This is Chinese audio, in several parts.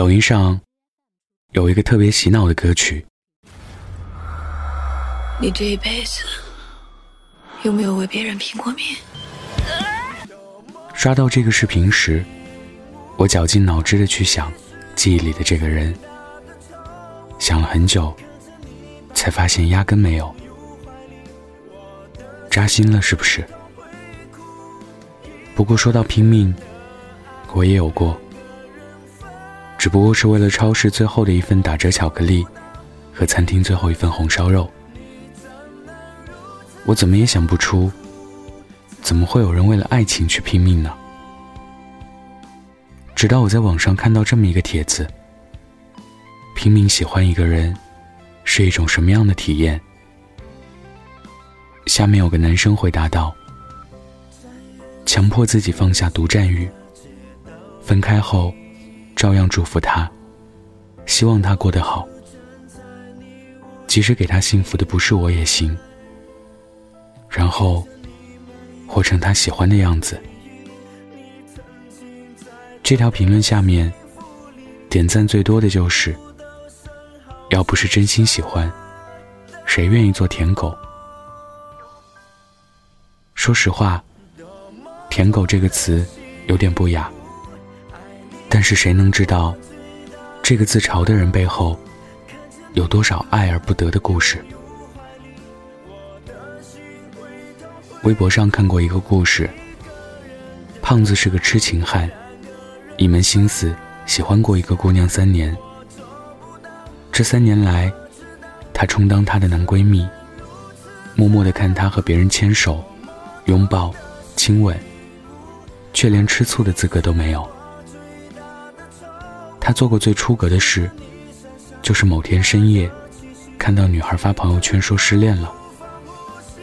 抖音上有一个特别洗脑的歌曲。你这一辈子有没有为别人拼过命？刷到这个视频时，我绞尽脑汁的去想记忆里的这个人，想了很久，才发现压根没有。扎心了是不是？不过说到拼命，我也有过，只不过是为了超市最后的一份打折巧克力和餐厅最后一份红烧肉。我怎么也想不出，怎么会有人为了爱情去拼命呢？直到我在网上看到这么一个帖子：拼命喜欢一个人，是一种什么样的体验？下面有个男生回答道：“强迫自己放下独占欲，分开后，照样祝福他，希望他过得好，即使给他幸福的不是我也行。”然后，活成他喜欢的样子。这条评论下面，点赞最多的就是：“要不是真心喜欢，谁愿意做舔狗？”说实话，“舔狗”这个词有点不雅，但是谁能知道，这个自嘲的人背后，有多少爱而不得的故事？微博上看过一个故事。胖子是个痴情汉，一门心思喜欢过一个姑娘三年。这三年来，他充当她的男闺蜜，默默的看她和别人牵手、拥抱、亲吻，却连吃醋的资格都没有。他做过最出格的事，就是某天深夜，看到女孩发朋友圈说失恋了。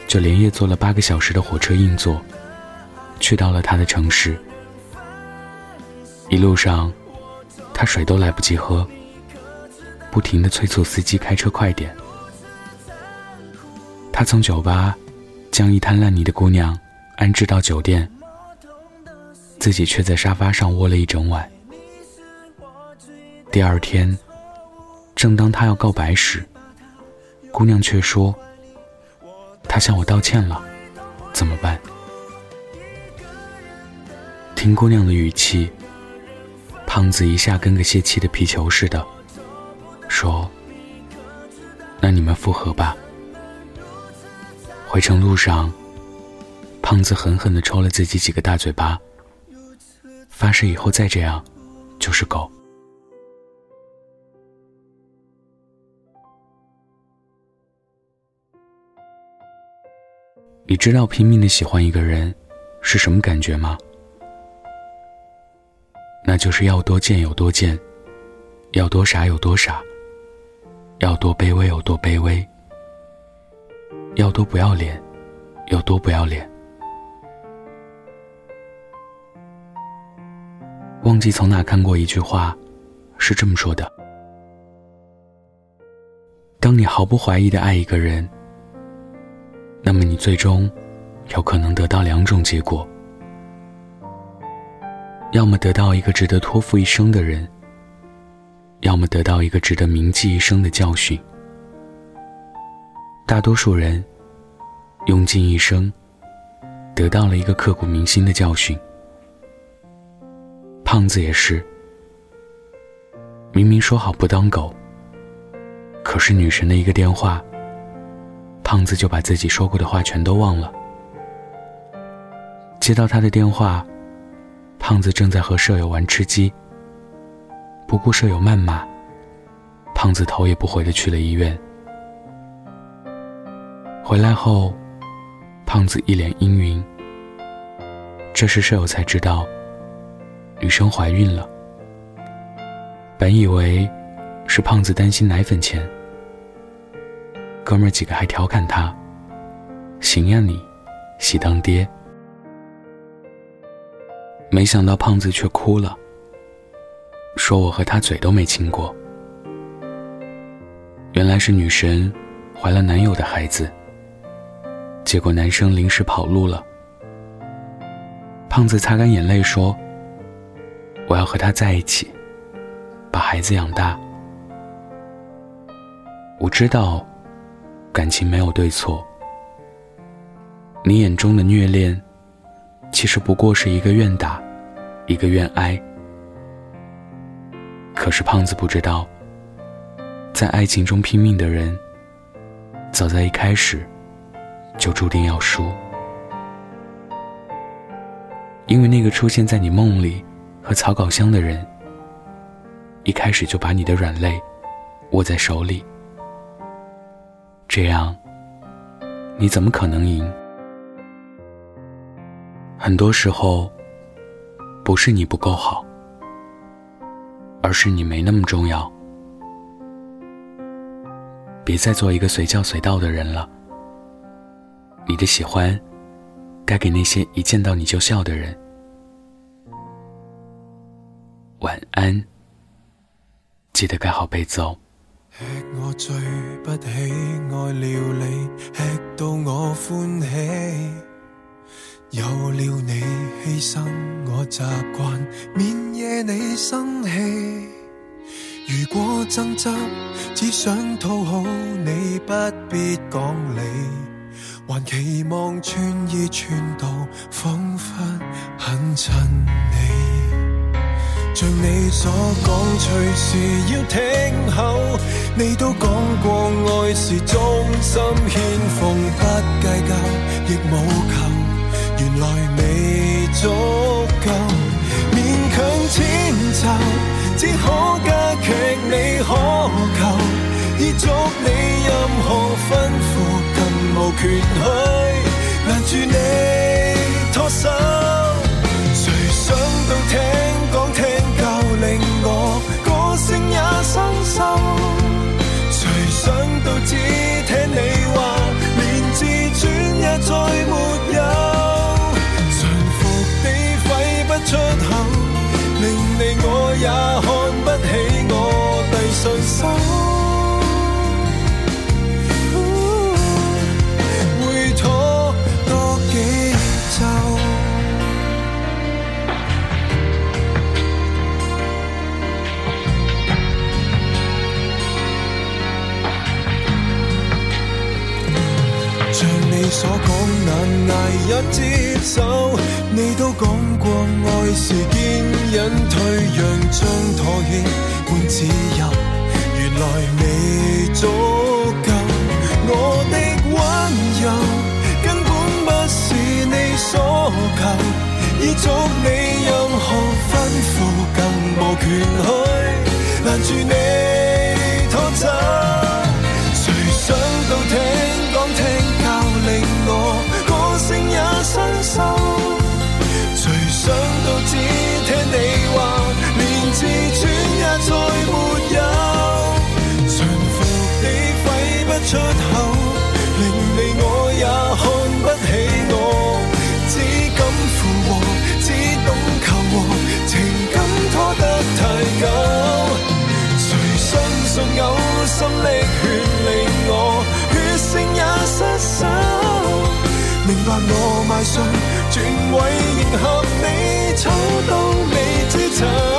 就连夜坐了八个小时的火车硬座，去到了他的城市。一路上，他水都来不及喝，不停的催促司机开车快点。他从酒吧将一滩烂泥的姑娘安置到酒店，自己却在沙发上窝了一整晚。第二天，正当他要告白时，姑娘却说。他向我道歉了，怎么办？听姑娘的语气，胖子一下跟个泄气的皮球似的，说：“那你们复合吧。”回程路上，胖子狠狠的抽了自己几个大嘴巴，发誓以后再这样，就是狗。你知道拼命的喜欢一个人是什么感觉吗？那就是要多贱有多贱，要多傻有多傻，要多卑微有多卑微，要多不要脸有多不要脸。忘记从哪看过一句话，是这么说的：当你毫不怀疑的爱一个人。那么你最终有可能得到两种结果：要么得到一个值得托付一生的人，要么得到一个值得铭记一生的教训。大多数人用尽一生，得到了一个刻骨铭心的教训。胖子也是，明明说好不当狗，可是女神的一个电话。胖子就把自己说过的话全都忘了。接到他的电话，胖子正在和舍友玩吃鸡。不顾舍友谩骂，胖子头也不回的去了医院。回来后，胖子一脸阴云。这时舍友才知道，女生怀孕了。本以为是胖子担心奶粉钱。哥们儿几个还调侃他：“行呀你，喜当爹。”没想到胖子却哭了，说：“我和他嘴都没亲过。”原来是女神怀了男友的孩子，结果男生临时跑路了。胖子擦干眼泪说：“我要和他在一起，把孩子养大。我知道，感情没有对错。你眼中的虐恋，其实不过是一个愿打，一个愿挨。可是胖子不知道，在爱情中拼命的人，早在一开始就注定要输。因为那个出现在你梦里和草稿箱的人，一开始就把你的软肋握在手里，这样你怎么可能赢？很多时候，不是你不够好，而是你没那么重要。别再做一个随叫随到的人了，你的喜欢。该给那些一见到你就笑的人。晚安，记得盖好被子哦。吃我最不喜爱料理，吃到我欢喜。有了你牺牲，我习惯免惹你生气。如果争执，只想讨好你，不必讲理。还期望穿衣穿到仿佛很衬你，像你所讲，随时要听候。你都讲过爱是忠心献奉，不计较亦无求，原来未足够，勉强迁就，只可加剧你渴求，已足你任何吩咐。更无权去拦住你像你所讲难挨也接受，你都讲过爱是坚忍退让，将妥协换自由，原来未足够。我的温柔根本不是你所求，已足你任何吩咐，更无权去心力血令我血性也失守明白我卖相全为迎合你丑到未知丑